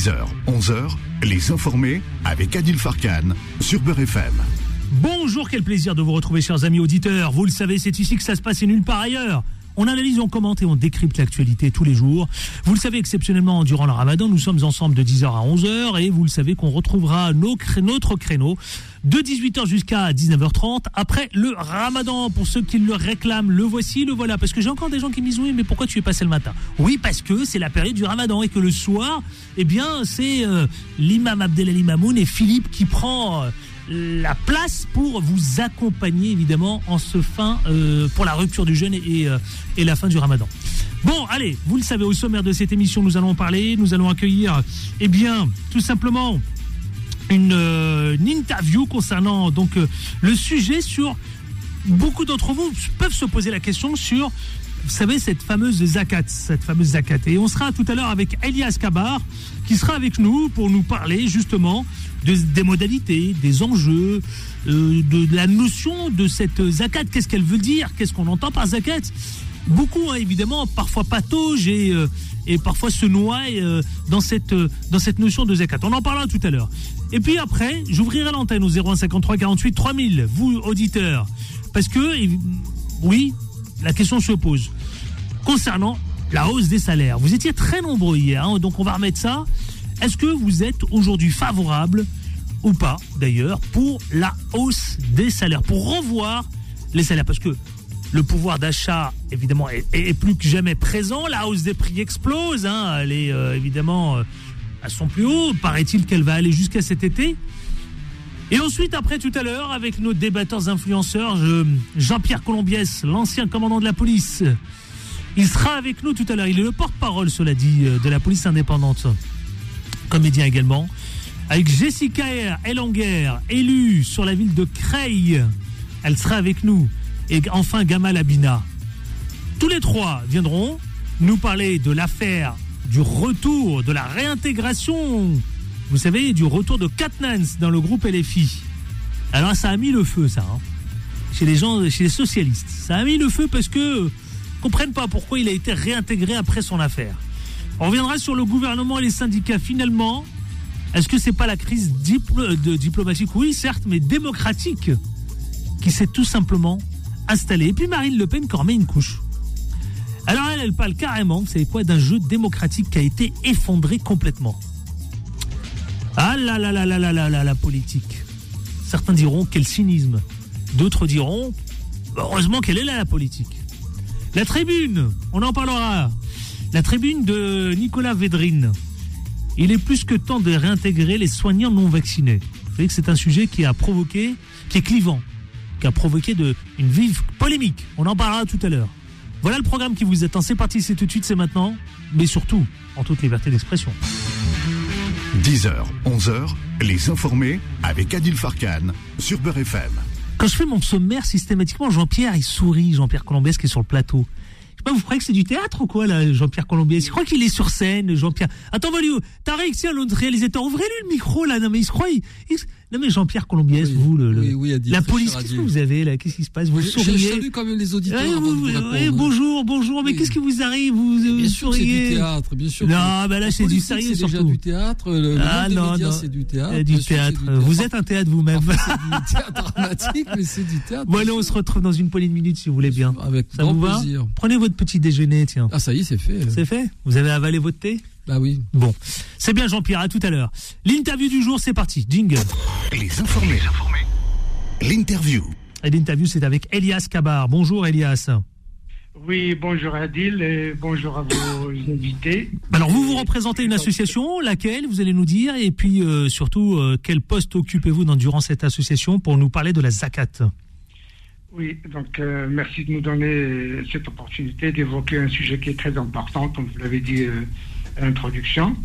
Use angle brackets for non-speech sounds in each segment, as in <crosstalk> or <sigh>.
10h, 11h, les informés avec Adil Farkan sur Beurre FM. Bonjour, quel plaisir de vous retrouver, chers amis auditeurs. Vous le savez, c'est ici que ça se passe et nulle part ailleurs. On analyse, on commente et on décrypte l'actualité tous les jours. Vous le savez, exceptionnellement, durant le ramadan, nous sommes ensemble de 10h à 11h et vous le savez qu'on retrouvera notre créneau de 18h jusqu'à 19h30 après le ramadan. Pour ceux qui le réclament, le voici, le voilà. Parce que j'ai encore des gens qui me disent oui, mais pourquoi tu es passé le matin? Oui, parce que c'est la période du ramadan et que le soir, eh bien, c'est euh, l'imam Abdelali Mamoun et Philippe qui prend... euh, la place pour vous accompagner évidemment en ce fin euh, pour la rupture du jeûne et, et la fin du ramadan. Bon, allez, vous le savez, au sommaire de cette émission, nous allons parler, nous allons accueillir, eh bien, tout simplement, une, euh, une interview concernant donc euh, le sujet sur beaucoup d'entre vous peuvent se poser la question sur vous savez cette fameuse zakat cette fameuse zakat. Et on sera tout à l'heure avec Elias Kabar qui sera avec nous pour nous parler justement de- des modalités des enjeux euh, de, de la notion de cette zakat. Qu'est-ce qu'elle veut dire? Qu'est-ce qu'on entend par zakat? Beaucoup hein, évidemment parfois patauge et euh, et parfois se noient euh, dans cette euh, dans cette notion de zakat. On en parlera tout à l'heure. Et puis après, j'ouvrirai l'antenne au 0153 48 3000 vous auditeurs parce que oui, la question se pose concernant la hausse des salaires. Vous étiez très nombreux hier, hein, donc on va remettre ça. Est-ce que vous êtes aujourd'hui favorable ou pas d'ailleurs pour la hausse des salaires, pour revoir les salaires? Parce que le pouvoir d'achat, évidemment, est, plus que jamais présent. La hausse des prix explose. hein. Elle est euh, évidemment euh, à son plus haut. Paraît-il qu'elle va aller jusqu'à cet été. Et ensuite, après tout à l'heure, avec nos débatteurs influenceurs, je- Jean-Pierre Colombiès, l'ancien commandant de la police, il sera avec nous tout à l'heure. Il est le porte-parole, cela dit, euh, de la police indépendante. Comédien également. Avec Jessica Elanger, élue sur la ville de Creil. Elle sera avec nous. Et enfin, Gamal Abina. Tous les trois viendront nous parler de l'affaire du retour, de la réintégration, vous savez, du retour de Katnans dans le groupe LFI. Alors ça a mis le feu, ça, hein, chez les gens, chez les socialistes. Ça a mis le feu parce que euh, comprennent pas pourquoi il a été réintégré après son affaire. On reviendra sur le gouvernement et les syndicats. Finalement, est-ce que c'est pas la crise de diplomatique? Oui, certes, mais démocratique qui s'est tout simplement installée. Et puis Marine Le Pen qui remet une couche. Alors elle, elle parle carrément, vous savez quoi, d'un jeu démocratique qui a été effondré complètement. Ah là là là là là là là la politique. Certains diront quel cynisme. D'autres diront heureusement qu'elle est là la politique. La tribune, on en parlera. La tribune de Nicolas Védrine. Il est plus que temps de réintégrer les soignants non vaccinés. Vous savez que c'est un sujet qui a provoqué, qui est clivant, qui a provoqué de, une vive polémique. On en parlera tout à l'heure. Voilà le programme qui vous attend. C'est parti, c'est tout de suite, c'est maintenant. Mais surtout, en toute liberté d'expression. 10h, 11h, les informés avec Adil Farkan sur Beurre FM. Quand je fais mon sommaire, systématiquement, Jean-Pierre, il sourit, Jean-Pierre Colombiès qui est sur le plateau? Je sais pas, vous croyez que c'est du théâtre ou quoi, là, Jean-Pierre Colombiès Je crois qu'il est sur scène, Jean-Pierre. Attends, Valio, t'as réussi à l'autre réalisateur. Ouvrez-lui le micro, là. Non, mais il se croit. il- il se- Non, mais Jean-Pierre Colombiès, Oui, vous, le, oui, oui, la police, qu'est-ce que vous avez, là? Qu'est-ce qui se passe? Vous Je- je souriez? salue quand même les auditeurs vous- vous répondre. bonjour, bonjour, mais qu'est-ce qui vous arrive? Vous, vous Bien sûr que c'est du souriez? théâtre, bien sûr. Non, bah là, c'est du sérieux, C'est surtout. du théâtre. Le, Ah non, non. c'est du théâtre. Euh, du c'est théâtre. du théâtre. Vous êtes un théâtre vous-même. Parfois, c'est du théâtre dramatique, mais c'est du théâtre. Bon, allez, on se retrouve dans une poignée de minutes, si vous voulez bien. Avec Ça grand vous va? plaisir. Prenez votre petit déjeuner, tiens. Ah, ça y est, c'est fait. C'est fait? Vous avez avalé votre thé? Bah oui. Bon. C'est bien, Jean-Pierre, à tout à l'heure. L'interview du jour, c'est parti. Jingle. Les informés. L'interview. Et l'interview, c'est avec Elias Kabar. Bonjour, Elias. Oui, bonjour Adil et bonjour à vos invités. Alors, vous vous représentez une association, laquelle vous allez nous dire, et puis euh, surtout, euh, quel poste occupez-vous dans- durant cette association pour nous parler de la zakat? Oui, donc euh, merci de nous donner cette opportunité d'évoquer un sujet qui est très important, comme vous l'avez dit à l'introduction,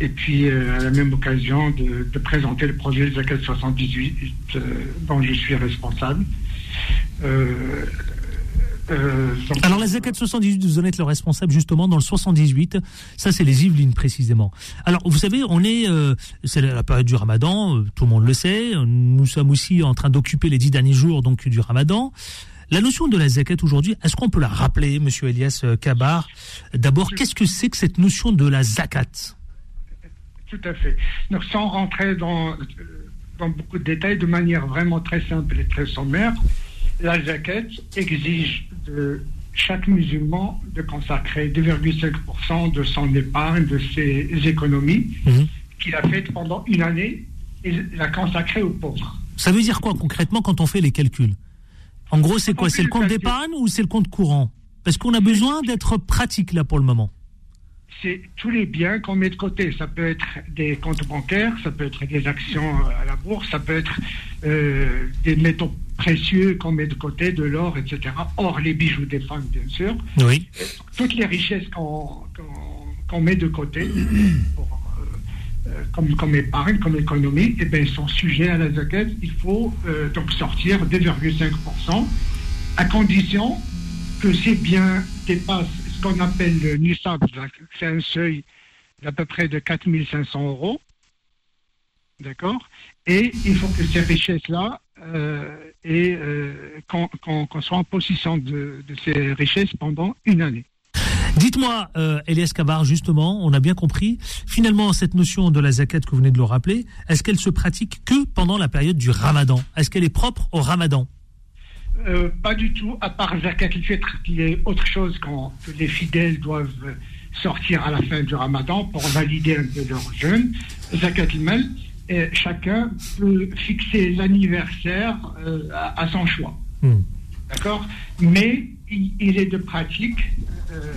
et puis euh, à la même occasion de, présenter le projet Zakat 78 euh, dont je suis responsable. Euh, euh, Alors la zakat 78, vous en êtes le responsable justement dans le 78. Ça c'est les Yvelines précisément. Alors vous savez, on est, c'est la période du Ramadan, tout le monde le sait. Nous sommes aussi en train d'occuper les dix derniers jours donc du Ramadan. La notion de la zakat aujourd'hui, est-ce qu'on peut la rappeler, Monsieur Elias euh, Kabar? D'abord, qu'est-ce que c'est que cette notion de la zakat? Tout à fait. Donc, sans rentrer dans, euh, dans beaucoup de détails, de manière vraiment très simple et très sommaire, la jaquette exige de chaque musulman de consacrer 2,5% de son épargne, de ses économies, Mhm. qu'il a faites pendant une année, et la consacrer aux pauvres. Ça veut dire quoi concrètement quand on fait les calculs? En gros, c'est quoi C'est le compte d'épargne ou c'est le compte courant? Parce qu'on a besoin d'être pratique là pour le moment. c'est tous les biens qu'on met de côté. Ça peut être des comptes bancaires, ça peut être des actions à la bourse, ça peut être euh, des métaux précieux qu'on met de côté, de l'or, etc. Or, les bijoux des femmes, bien sûr. Oui. Toutes les richesses qu'on met de côté <clears throat> pour, euh, euh, comme, comme épargne, comme économie, eh bien, sont sujets à la zakat. Il faut euh, donc sortir 2,5% à condition que ces biens dépassent ce qu'on appelle le NISAB, c'est un seuil d'à peu près de 4500 euros. D'accord? Et il faut que ces richesses-là, euh, euh, qu'on soit en possession de ces richesses pendant une année. Dites-moi, euh, Elias Kabar, justement, on a bien compris. Finalement, cette notion de la zakat que vous venez de le rappeler, est-ce qu'elle se pratique que pendant la période du ramadan? Est-ce qu'elle est propre au ramadan? Euh, pas du tout, à part Zakat al-Fitr, qui est autre chose que les fidèles doivent sortir à la fin du ramadan pour valider un peu leur jeûne. Zakat al-Mal, chacun peut fixer l'anniversaire euh, à, à son choix. Hmm. D'accord Mais il, il est de pratique euh,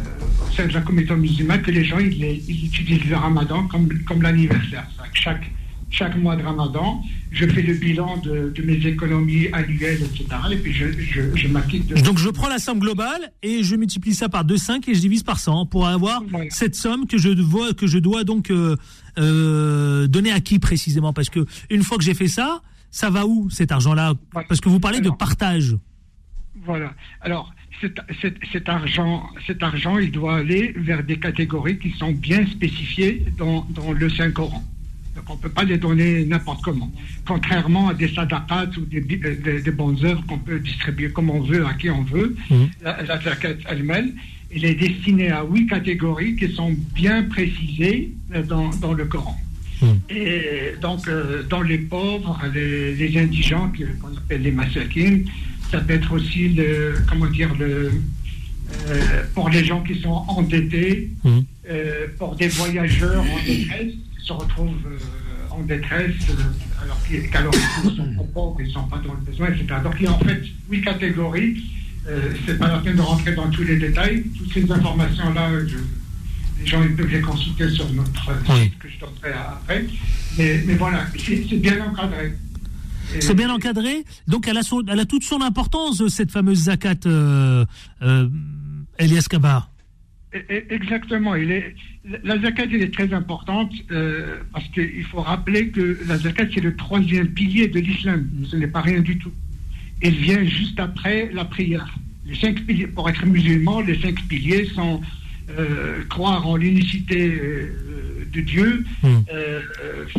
au sein de la communauté musulmane que les gens ils, ils utilisent le ramadan comme, comme l'anniversaire. Chaque, chaque mois de ramadan, je fais le bilan de, de mes économies annuelles, etc. Et puis je, je, je m'acquitte de. Donc je prends la somme globale et je multiplie ça par 2,5 et je divise par 100 pour avoir Voilà. cette somme que je dois, que je dois donc euh, euh, donner à qui précisément? Parce que une fois que j'ai fait ça, ça va où cet argent-là? Parce que vous parlez de partage. Voilà. Alors, cet, cet- cet argent, cet argent, il doit aller vers des catégories qui sont bien spécifiées dans, dans le Saint-Coran. Donc, on ne peut pas les donner n'importe comment. Contrairement à des sadaqat ou des, des, des bonnes œuvres qu'on peut distribuer comme on veut, à qui on veut, Mhm. la, la zakat elle-même, elle est destinée à huit catégories qui sont bien précisées euh, dans, dans le Coran. Mhm. Et donc, euh, dans les pauvres, les, les indigents, qu'on appelle les massakines, ça peut être aussi le, comment dire, le, euh, pour les gens qui sont endettés, Mhm. euh, pour des voyageurs en détresse, qui se retrouvent euh, en détresse, alors qu'ils qu'alors ils sont pas pauvres, ils ne sont pas dans le besoin, etc. Donc il y a en fait huit catégories. C'est pas la peine de rentrer dans tous les détails. Toutes ces informations-là, les gens ils peuvent les consulter sur notre Oui. site que je donnerai après. Mais, mais voilà, c'est bien encadré. C'est bien encadré. Donc elle a, son- elle a toute son importance, cette fameuse zakat, euh, euh, Elias Kabar. E- e- Exactement. Il est, la zakat, elle est très importante euh, parce qu'il faut rappeler que la zakat, c'est le troisième pilier de l'islam. Ce n'est pas rien du tout. Elle vient juste après la prière. Les cinq piliers, pour être musulman, les cinq piliers sont euh, croire en l'unicité euh, de Dieu, Hmm. euh,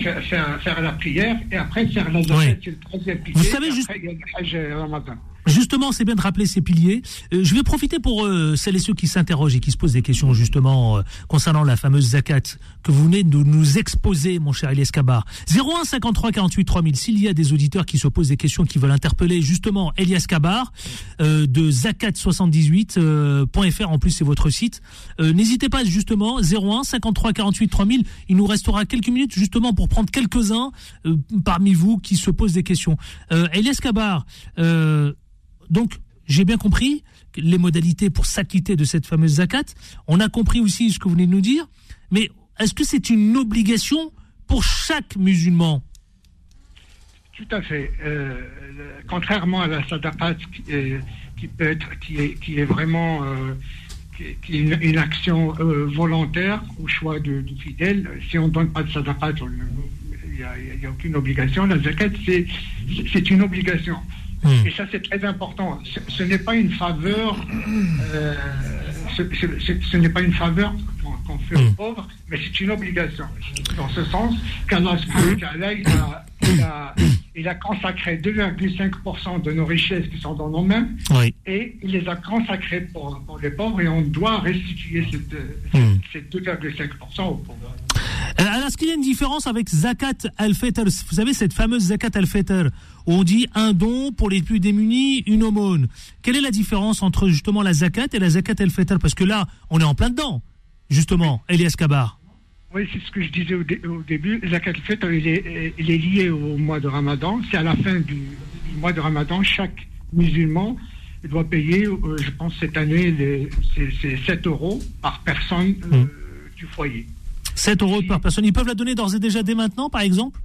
faire, faire, faire la prière, et après faire la Oui. c'est le troisième pilier. Vous savez juste- après, il y a le Ramadan. Justement, c'est bien de rappeler ces piliers. Euh, je vais profiter pour euh, celles et ceux qui s'interrogent et qui se posent des questions justement euh, concernant la fameuse zakat que vous venez de nous exposer, mon cher Elias Kabar. 01 53 48 3000. S'il y a des auditeurs qui se posent des questions, qui veulent interpeller justement Elias Kabar euh, de zakat78.fr, en plus c'est votre site. Euh, N'hésitez pas justement 01 53 48 3000. Il nous restera quelques minutes justement pour prendre quelques-uns euh, parmi vous qui se posent des questions. Euh, Elias Kabar. Euh, donc, j'ai bien compris les modalités pour s'acquitter de cette fameuse zakat. On a compris aussi ce que vous venez de nous dire. Mais est-ce que c'est une obligation pour chaque musulman? Tout à fait. Euh, contrairement à la sadaqat qui, est- qui peut être, qui est, vraiment euh, une, action euh, volontaire au choix du fidèle. Si on ne donne pas de sadaqat, il n'y a, aucune obligation. La zakat, c'est une obligation. Hmm. Et ça, c'est très important. Ce, ce n'est pas une faveur. euh, ce ce- ce- ce n'est pas une faveur qu'on fait aux Mm. pauvres, mais c'est une obligation. Dans ce sens, qu'Allah ta'ala, il a, il a- il a consacré 2,5% de nos richesses qui sont dans nos mains Oui. et il les a consacrées pour, pour les pauvres et on doit restituer cette, Mm. ces 2,5% aux pauvres. Alors, est-ce qu'il y a une différence avec Zakat al-Fitr? Vous savez, cette fameuse Zakat al-Fitr, où on dit un don pour les plus démunis, une aumône. Quelle est la différence entre justement la Zakat et la Zakat al-Fitr? Parce que là, on est en plein dedans, justement, Elias Kabar. Oui, c'est ce que je disais au, dé- au début. Zakat al-Fitr, il est, il est lié au mois de Ramadan. C'est à la fin du, du mois de Ramadan, chaque musulman doit payer, euh, je pense cette année, les- c'est c'est 7 euros par personne euh, Mm. du foyer. 7 euros par personne. Ils peuvent la donner d'ores et déjà dès maintenant, par exemple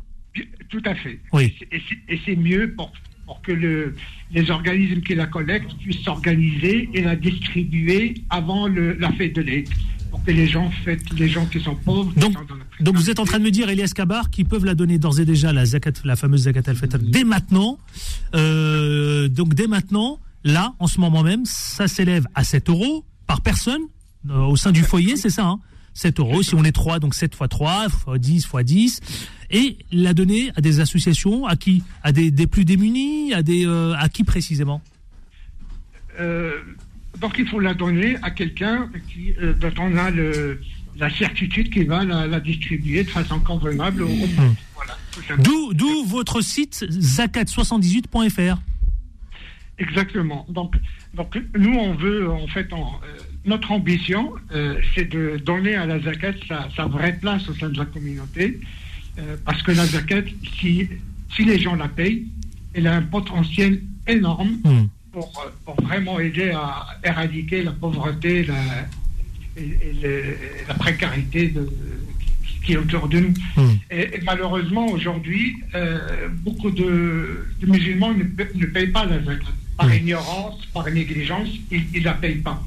Tout à fait. Oui. Et c'est- mieux pour, pour que le, les organismes qui la collectent puissent s'organiser et la distribuer avant le- la fête de l'Aïd. Pour que les gens, fêtent, les gens qui sont pauvres. Donc, sont la donc vous êtes en train de me dire, Elias Kabar, qu'ils peuvent la donner d'ores et déjà, la, zakat, la fameuse Zakat al-Fitr, dès maintenant. Euh, donc dès maintenant, là, en ce moment même, ça s'élève à 7 euros par personne euh, au sein du foyer, c'est ça hein? 7 euros, si on est 3, donc 7 fois 3, fois 10, fois 10. Et la donner à des associations, à qui À des, des plus démunis À des euh, à qui précisément? Euh, donc il faut la donner à quelqu'un qui, euh, dont on a le, la certitude qu'il va la, la distribuer de façon convenable au, au. Voilà, simplement. D'où votre site zakat78.fr. Exactement. Donc, donc nous, on veut, en fait, notre ambition, euh, c'est de donner à la zakat sa, sa vraie place au sein de la communauté, euh, parce que la zakat, si, si les gens la payent, elle a un potentiel énorme Hmm. pour, euh, pour vraiment aider à éradiquer la pauvreté la, et, et le- la précarité de, qui- est autour de nous. Hmm. Et, et malheureusement, aujourd'hui, euh, beaucoup de, de musulmans ne, pa- ne payent pas la zakat. Par Oui. ignorance, par négligence, ils ne la payent pas.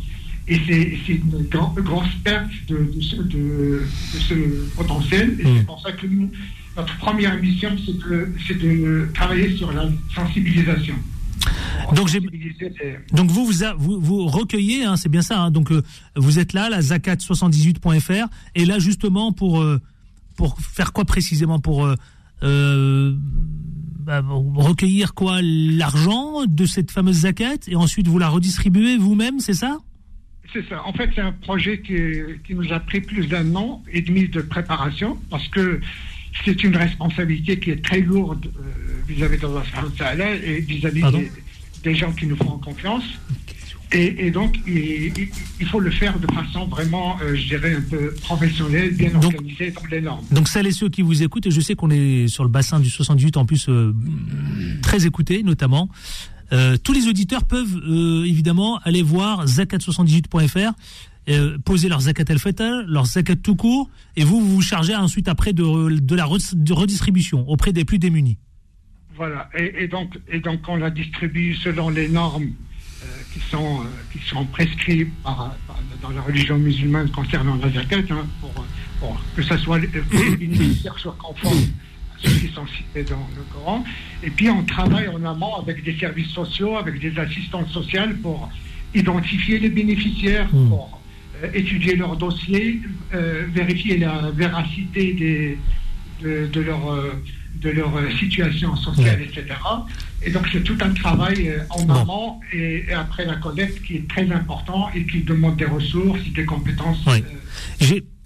Et c'est une gran- grosse perte de, de ce, de- de ce potentiel. Et Mm. c'est pour ça que nous, notre première mission, c'est de, travailler sur la sensibilisation. Donc Donc vous vous, a- vous, vous recueillez, hein, c'est bien ça. hein, donc euh, vous êtes là, la zakat78.fr, et là justement pour euh, pour faire quoi précisément pour euh, bah, recueillir quoi? L'argent de cette fameuse zakat? Et ensuite vous la redistribuez vous-même, c'est ça? C'est ça. En fait, c'est un projet qui, qui nous a pris plus d'un an et demi de préparation parce que c'est une responsabilité qui est très lourde euh, vis-à-vis de subhanahu wa ta'ala et vis-à-vis des, des gens qui nous font confiance. Et, et donc, il, il- il faut le faire de façon vraiment, euh, je dirais, un peu professionnelle, bien Donc- organisée dans les normes. Donc celles et ceux qui vous écoutent, et je sais qu'on est sur le bassin du 78 en plus euh, très écouté notamment, euh, tous les auditeurs peuvent euh, évidemment aller voir zakat78.fr, euh, poser leur zakat al leur zakat tout court, et vous vous chargez ensuite après de, de la redistribution auprès des plus démunis. Voilà. Et, donc, et donc, on la distribue selon les normes qui sont qui prescrites par, dans la religion musulmane concernant la zakat, hein, pour, que ça soit que les bénéficiaires soient conformes ceux qui sont cités dans le Coran. Et puis, on travaille en amont avec des services sociaux, avec des assistantes sociales pour identifier les bénéficiaires, Hmm. pour euh, étudier leurs dossiers, euh, vérifier la véracité des, de, de leur, euh, de leur euh, situation sociale, etc. Et donc c'est tout un travail en amont et, et après la collecte qui est très important et qui demande des ressources, des compétences. Oui.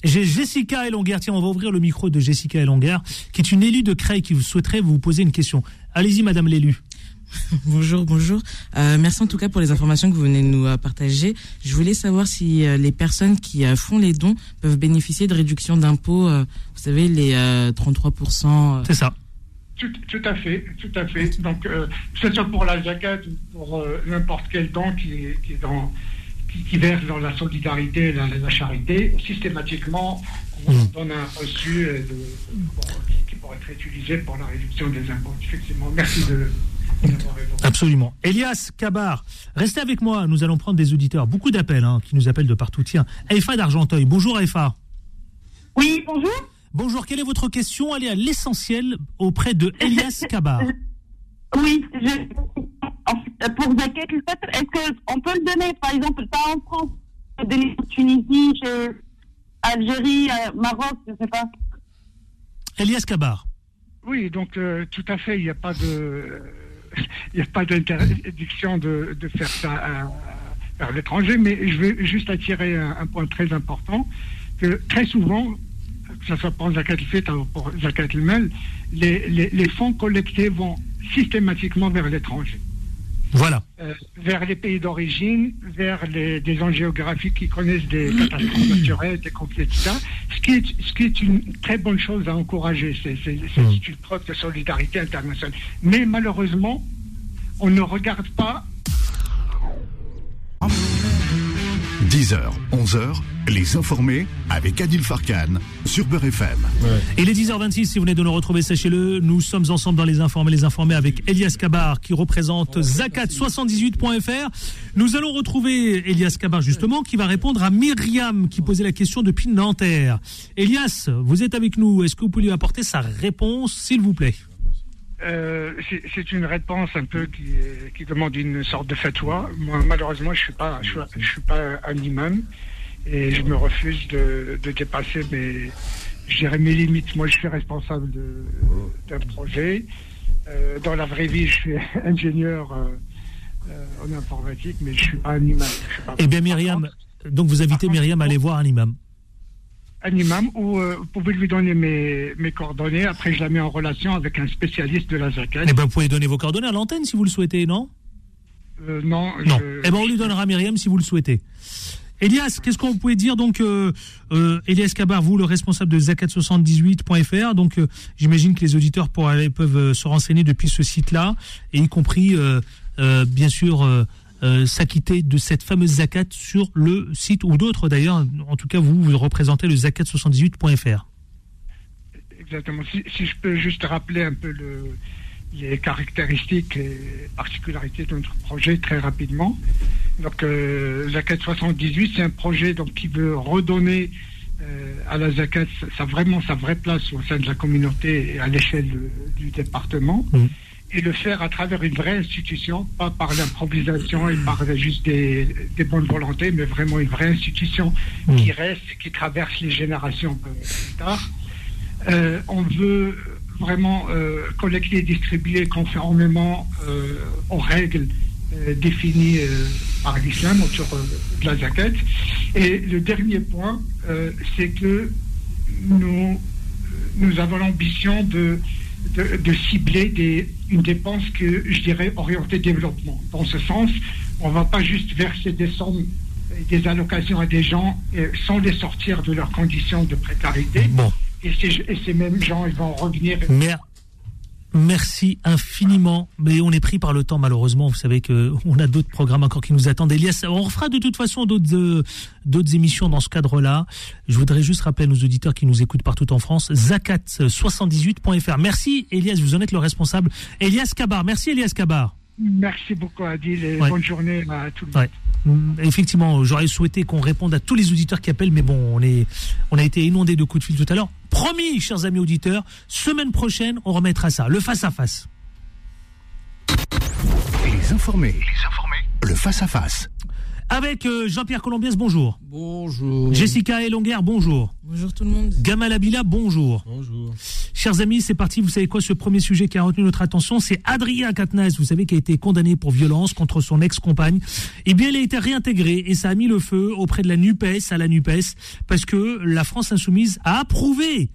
J'ai Jessica Elonguer, tiens, on va ouvrir le micro de Jessica Elonguer, qui est une élue de Creil qui vous souhaiterait vous poser une question. Allez-y, madame l'élu. <laughs> Bonjour, bonjour. Euh, merci en tout cas pour les informations que vous venez de nous euh, partager. Je voulais savoir si euh, les personnes qui euh, font les dons peuvent bénéficier de réductions d'impôts, euh, vous savez, les euh, 33%. euh, C'est ça. Tout, tout à fait, tout à fait. Donc, euh, que ce soit pour la zakat ou pour euh, n'importe quel don qui, est- qui, est dans, qui, qui verse dans la solidarité et la, la charité, systématiquement, on Mm. donne un reçu euh, de- pour- qui, qui pourrait être utilisé pour la réduction des impôts. Effectivement, merci de. Absolument. Elias Kabar, restez avec moi. Nous allons prendre des auditeurs. Beaucoup d'appels hein, qui nous appellent de partout. Tiens, Aïfa d'Argenteuil. Bonjour Aïfa. Oui, bonjour. Bonjour, quelle est votre question? Allez à l'essentiel auprès de Elias Kabar. <laughs> Oui, je, pour Zakat, le fait, est-ce qu'on peut le donner, par exemple, pas en France, le donner en Tunisie, chez Algérie, euh, Maroc, je sais pas. Elias Kabar. Oui, donc euh, tout à fait, il n'y a pas de, <laughs> il n'y a pas d'interdiction de, de faire ça à- vers l'étranger, mais je veux juste attirer un, un point très important que très souvent, que ce soit pour Zakat al-Fitr ou pour Zakat al-Mal, les, les, les fonds collectés vont systématiquement vers l'étranger. Voilà. Euh, vers les pays d'origine, vers les, des zones géographiques qui connaissent des catastrophes naturelles, des conflits, etc. Ce qui est, ce qui est une très bonne chose à encourager. C'est Mm. une preuve de solidarité internationale. Mais malheureusement, on ne regarde pas 10h, 11h, les informés avec Adil Farkan sur Beurre FM. Il est 10h26, si vous venez de nous retrouver, sachez-le, nous sommes ensemble dans les informés, les informés avec Elias Kabar qui représente Zakat78.fr. Nous allons retrouver Elias Kabar justement qui va répondre à Myriam qui posait la question depuis Nanterre. Elias, vous êtes avec nous, est-ce que vous pouvez lui apporter sa réponse s'il vous plaît? Euh, c'est une réponse un peu qui, qui demande une sorte de fatwa. Moi, malheureusement, je suis pas, je suis, je suis pas un imam et je me refuse de, de dépasser mes, je dirais mes limites. Moi, je suis responsable d'un projet. Euh, dans la vraie vie, je suis <laughs> ingénieur euh, en informatique, mais je suis pas un imam. Pas- Eh bien Myriam, donc vous invitez Myriam à aller voir un imam. Un imam ou euh, vous pouvez lui donner mes, mes coordonnées. Après, je la mets en relation avec un spécialiste de la zakat. Eh bien vous pouvez donner vos coordonnées à l'antenne si vous le souhaitez, non? Euh, non, Non. je- Eh ben, on lui donnera Myriam si vous le souhaitez. Elias, qu'est-ce qu'on pouvait dire? Donc euh, euh, Elias Kabar, vous le responsable de zakat78.fr, donc j'imagine que les auditeurs pour aller- peuvent se renseigner depuis ce site-là et y compris bien sûr euh, s'acquitter de cette fameuse zakat sur le site ou d'autres d'ailleurs. En tout cas, vous vous représentez le zakat78.fr. Exactement. Si, si je peux juste rappeler un peu le, les caractéristiques et particularités de notre projet très rapidement. Donc, euh, Zakat 78, c'est un projet donc, qui veut redonner euh, à la Zakat vraiment sa vraie place au sein de la communauté et à l'échelle euh, du département. Mhm. Et le faire à travers une vraie institution, pas par l'improvisation et par juste des, des bonnes volontés, mais vraiment une vraie institution qui reste, qui traverse les générations plus tard. Euh, on veut vraiment euh, collecter et distribuer conformément euh, aux règles définies par l'islam autour de la zakat. Et le dernier point, c'est que nous, nous avons l'ambition de, de, de cibler des, une dépense que je dirais orientée développement. Dans ce sens, on ne va pas juste verser des sommes et des allocations à des gens euh, sans les sortir de leurs conditions de précarité. Bon. Et ces, et ces mêmes gens, ils vont revenir. Merci infiniment, mais on est pris par le temps malheureusement. Vous savez que <laughs> on a d'autres programmes encore qui nous attendent. Elias, on refera de toute façon d'autres euh, d'autres émissions dans ce cadre-là. Je voudrais juste rappeler à nos auditeurs qui nous écoutent partout en France, zakat78.fr. Merci Elias, vous en êtes le responsable. Elias Kabar, merci Elias Kabar. Merci beaucoup, Adil, et Ouais. bonne journée à tout le monde. Ouais. Mm, Effectivement, j'aurais souhaité qu'on réponde à tous les auditeurs qui appellent, mais bon, on est, on a été inondé de coups de fil tout à l'heure. Promis, chers amis auditeurs, semaine prochaine, on remettra ça, le face à face. Les informés. Les informés. Le face-à-face. Avec euh, Jean-Pierre Colombiès, bonjour. Bonjour. Jessica Elonguer, bonjour. Bonjour tout le monde. Gamal Abila, bonjour. Bonjour. Chers amis, c'est parti. Vous savez quoi Ce premier sujet qui a retenu notre attention, c'est Adrien Quatennens, vous savez, qui a été condamné pour violence contre son ex-compagne. Eh bien, il a été réintégré et ça a mis le feu auprès de la NUPES, à la NUPES, parce que la France Insoumise a approuvé,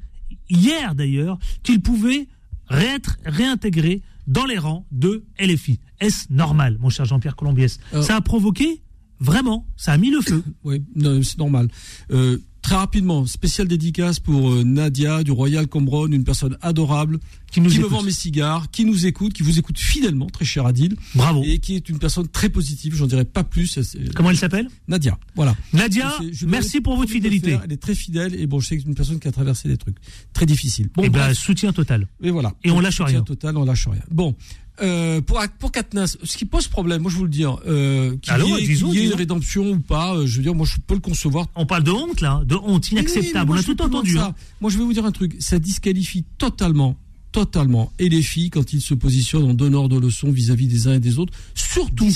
hier d'ailleurs, qu'il pouvait être réintégré dans les rangs de LFI. Est-ce normal, mon cher Jean-Pierre Colombiès? Euh. Ça a provoqué, vraiment, ça a mis le feu. <laughs> Oui, c'est normal. Euh, très rapidement, spécial dédicace pour euh, Nadia du Royal Combron, une personne adorable Qui nous me écoute. vend mes cigares, qui nous écoute, qui vous écoute fidèlement, très cher Adil, Bravo. et qui est une personne très positive. J'en dirai pas plus. elle, Comment elle s'appelle? Nadia, voilà. Nadia, Je sais- je dois merci pour votre fidélité. faire. Elle est très fidèle et bon, je sais que c'est une personne qui a traversé des trucs très difficiles. Bon, Eh ben, soutien total. Et voilà. Et on lâche Soutien rien. Total, on lâche rien. Bon, euh, pour pour Katnas, ce qui pose problème, moi je vous le dire, euh, qu'il y ait, une rédemption ou pas, euh, je veux dire, moi je peux le concevoir. On parle de honte là, de honte Oui, oui, mais inacceptable. On a tout entendu. hein. Moi je vais vous dire un truc, ça disqualifie totalement, totalement, et les filles quand ils se positionnent en donneurs de leçons vis-à-vis des uns et des autres, surtout.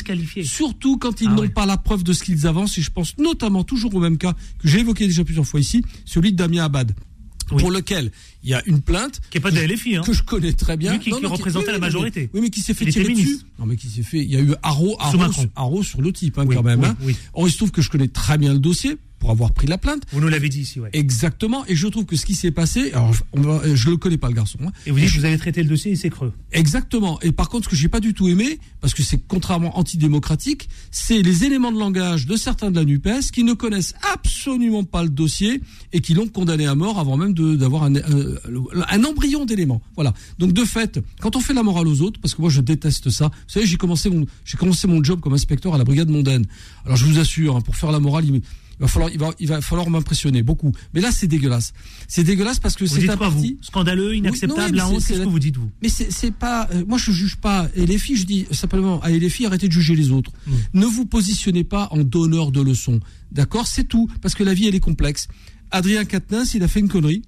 Surtout quand ils Ah n'ont ouais. pas la preuve de ce qu'ils avancent, et je pense notamment toujours au même cas que j'ai évoqué déjà plusieurs fois ici, celui de Damien Abad, Oui. pour lequel il y a une plainte Qui est pas de la LFI, hein. que je connais très bien. Lui qui- qui mais représentait la oui, mais- majorité. Oui, mais qui s'est fait Il tirer ministre. dessus. Non, mais qui s'est fait. Il y a eu haro, haro, sur, le type, hein, Oui, quand même. oui, hein. oui. Or, il se trouve que je connais très bien le dossier. pour avoir pris la plainte. Vous nous l'avez dit ici, ouais. Exactement. Et je trouve que ce qui s'est passé, alors on va- je le connais pas le garçon. hein. Et vous dites que vous avez traité le dossier et c'est creux. Exactement. Et par contre, ce que j'ai pas du tout aimé, parce que c'est contrairement antidémocratique, c'est les éléments de langage de certains de la Nupes qui ne connaissent absolument pas le dossier et qui l'ont condamné à mort avant même d'avoir un, un, un embryon d'éléments. Voilà. Donc de fait, quand on fait la morale aux autres, parce que moi je déteste ça. Vous savez, j'ai commencé mon j'ai commencé mon job comme inspecteur à la brigade mondaine. Alors je vous assure, hein, pour faire la morale, il, va falloir il va il va falloir m'impressionner beaucoup. Mais là c'est dégueulasse. C'est dégueulasse parce que c'est un quoi, parti. vous Scandaleux, Oui, non, inacceptable, oui, la honte, c'est- qu'est-ce c'est que vous dites, vous Mais c'est pas. euh, moi, je juge pas. Et les filles, je dis simplement à les filles, arrêtez de juger les autres. Mm. Ne vous positionnez pas en donneur de leçons. D'accord? C'est tout. Parce que la vie, elle est complexe. Adrien Quatennens, il a fait une connerie.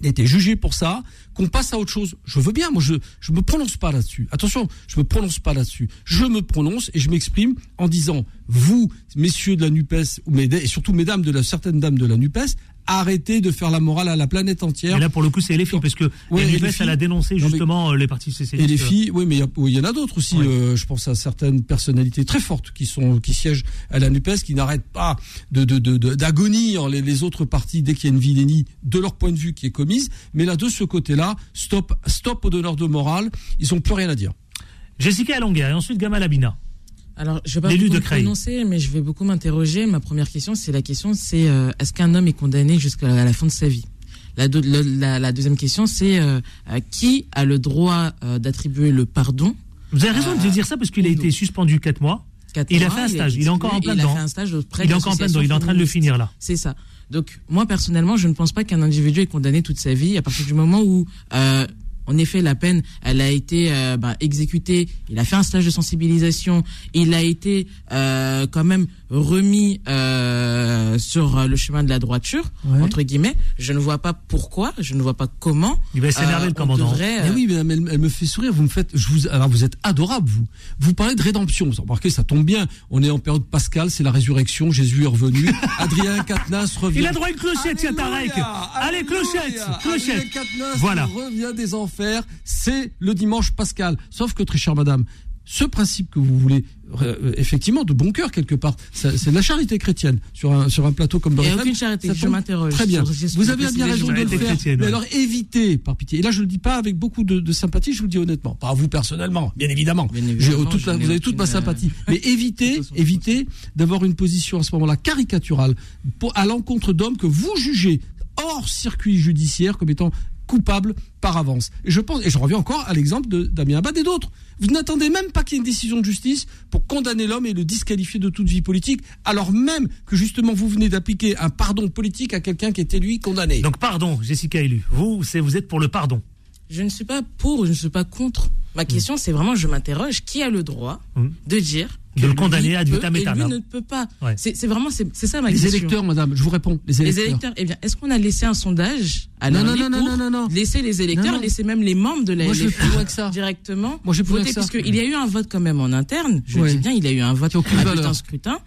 Il a été jugé pour ça. Qu'on passe à autre chose. Je veux bien. Moi, je je me prononce pas là-dessus. Attention, je me prononce pas là-dessus. Je me prononce et je m'exprime en disant vous, messieurs de la Nupes, et surtout mesdames de la certaines dames de la Nupes, arrêtez de faire la morale à la planète entière. Mais là, pour le coup, c'est les filles, parce que Ouais, et elle a dénoncé mais- justement euh, les partis. Et les filles, oui, mais il y oui, en a d'autres aussi. Euh, je pense à certaines personnalités très fortes qui sont qui siègent à la Nupes, qui n'arrêtent pas de de de- de- d'agonir les, les autres partis dès qu'il y a une vilainie de leur point de vue qui est commise. Mais là, de ce côté-là, stop, stop au donneur de morale. Ils ont plus rien à dire. Jessica Alonguer et ensuite Gamal Abina. Alors, je vais pas beaucoup de prononcer, mais je vais beaucoup m'interroger. Ma première question, c'est la question, c'est euh, est-ce qu'un homme est condamné jusqu'à la, la fin de sa vie? La, deuxième question, c'est euh, euh, qui a le droit euh, d'attribuer le pardon? Vous avez raison Euh, de dire ça parce qu'il a été suspendu 4 mois. Quatre Il a fait un stage, il est encore en plein il dedans. a fait un stage auprès Il est encore en plein dedans, il est en train de le finir là. C'est ça. Donc moi personnellement, je ne pense pas qu'un individu est condamné toute sa vie à partir du moment où, euh, en effet, la peine, elle a été euh, bah, exécutée. Il a fait un stage de sensibilisation. Il a été euh, quand même remis euh, sur euh, le chemin de la droiture Ouais. entre guillemets. Je ne vois pas pourquoi, je ne vois pas comment. Il va s'énerver euh, le on commandant. devrait, Mais euh, oui, mais elle, elle me fait sourire. Vous me faites, je vous, alors vous êtes adorable, vous. Vous parlez de rédemption. Vous remarquez, ça tombe bien. On est en période pascale, c'est la résurrection. Jésus est revenu. <laughs> Adrien Quatennens revient. Il a droit à une clochette, tiens, Tarek. Alléluia, Allez, clochette, clochette. Adrien Voilà. revient des C'est le dimanche pascal. Sauf que, très chère madame, ce principe que vous voulez, euh, effectivement, de bon cœur quelque part, c'est de la charité chrétienne sur un, sur un plateau comme dans Il y a FM, aucune charité, je m'interroge Très bien. Vous avez bien raison de le faire. mais ouais. alors évitez, par pitié. Et là, je le dis pas avec beaucoup de, de sympathie, je vous le dis honnêtement. Pas à vous personnellement, bien évidemment. Bien J'ai évidemment, toute je la- n'ai vous avez toute ma euh, sympathie. <laughs> Mais évitez, évitez d'avoir une position à ce moment-là caricaturale pour, à l'encontre d'hommes que vous jugez hors circuit judiciaire comme étant coupables par avance. Et je pense, et je reviens encore à l'exemple de Damien Abad et d'autres. Vous n'attendez même pas qu'il y ait une décision de justice pour condamner l'homme et le disqualifier de toute vie politique, alors même que justement vous venez d'appliquer un pardon politique à quelqu'un qui était lui condamné. Donc pardon, Jessica élu. Vous, c'est vous êtes pour le pardon. Je ne suis pas pour, je ne suis pas contre. Ma question, c'est vraiment, je m'interroge, qui a le droit Mm. de dire De le condamner peut vitam et lui ne peut pas. Ouais. C'est vraiment, c'est c'est ça ma les question. électeurs, madame, je vous réponds. Les électeurs. Les électeurs, eh bien, est-ce qu'on a laissé un sondage à Non, non, non, pour non, non, non. laisser les électeurs, Non, non. laisser même les membres de la Moi, je que ça. directement Moi, je voter, que ça. puisqu'il y a eu un vote quand même en interne. Je Ouais. dis bien, il y a eu un vote à bulletin scrutin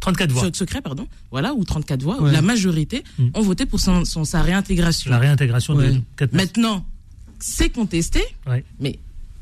34 voix. se- secret, pardon. Voilà, ou 34 voix. où la majorité Mm. ont voté pour son, son- sa réintégration. La réintégration Ouais. de 4 Maintenant, c'est contesté, Ouais. mais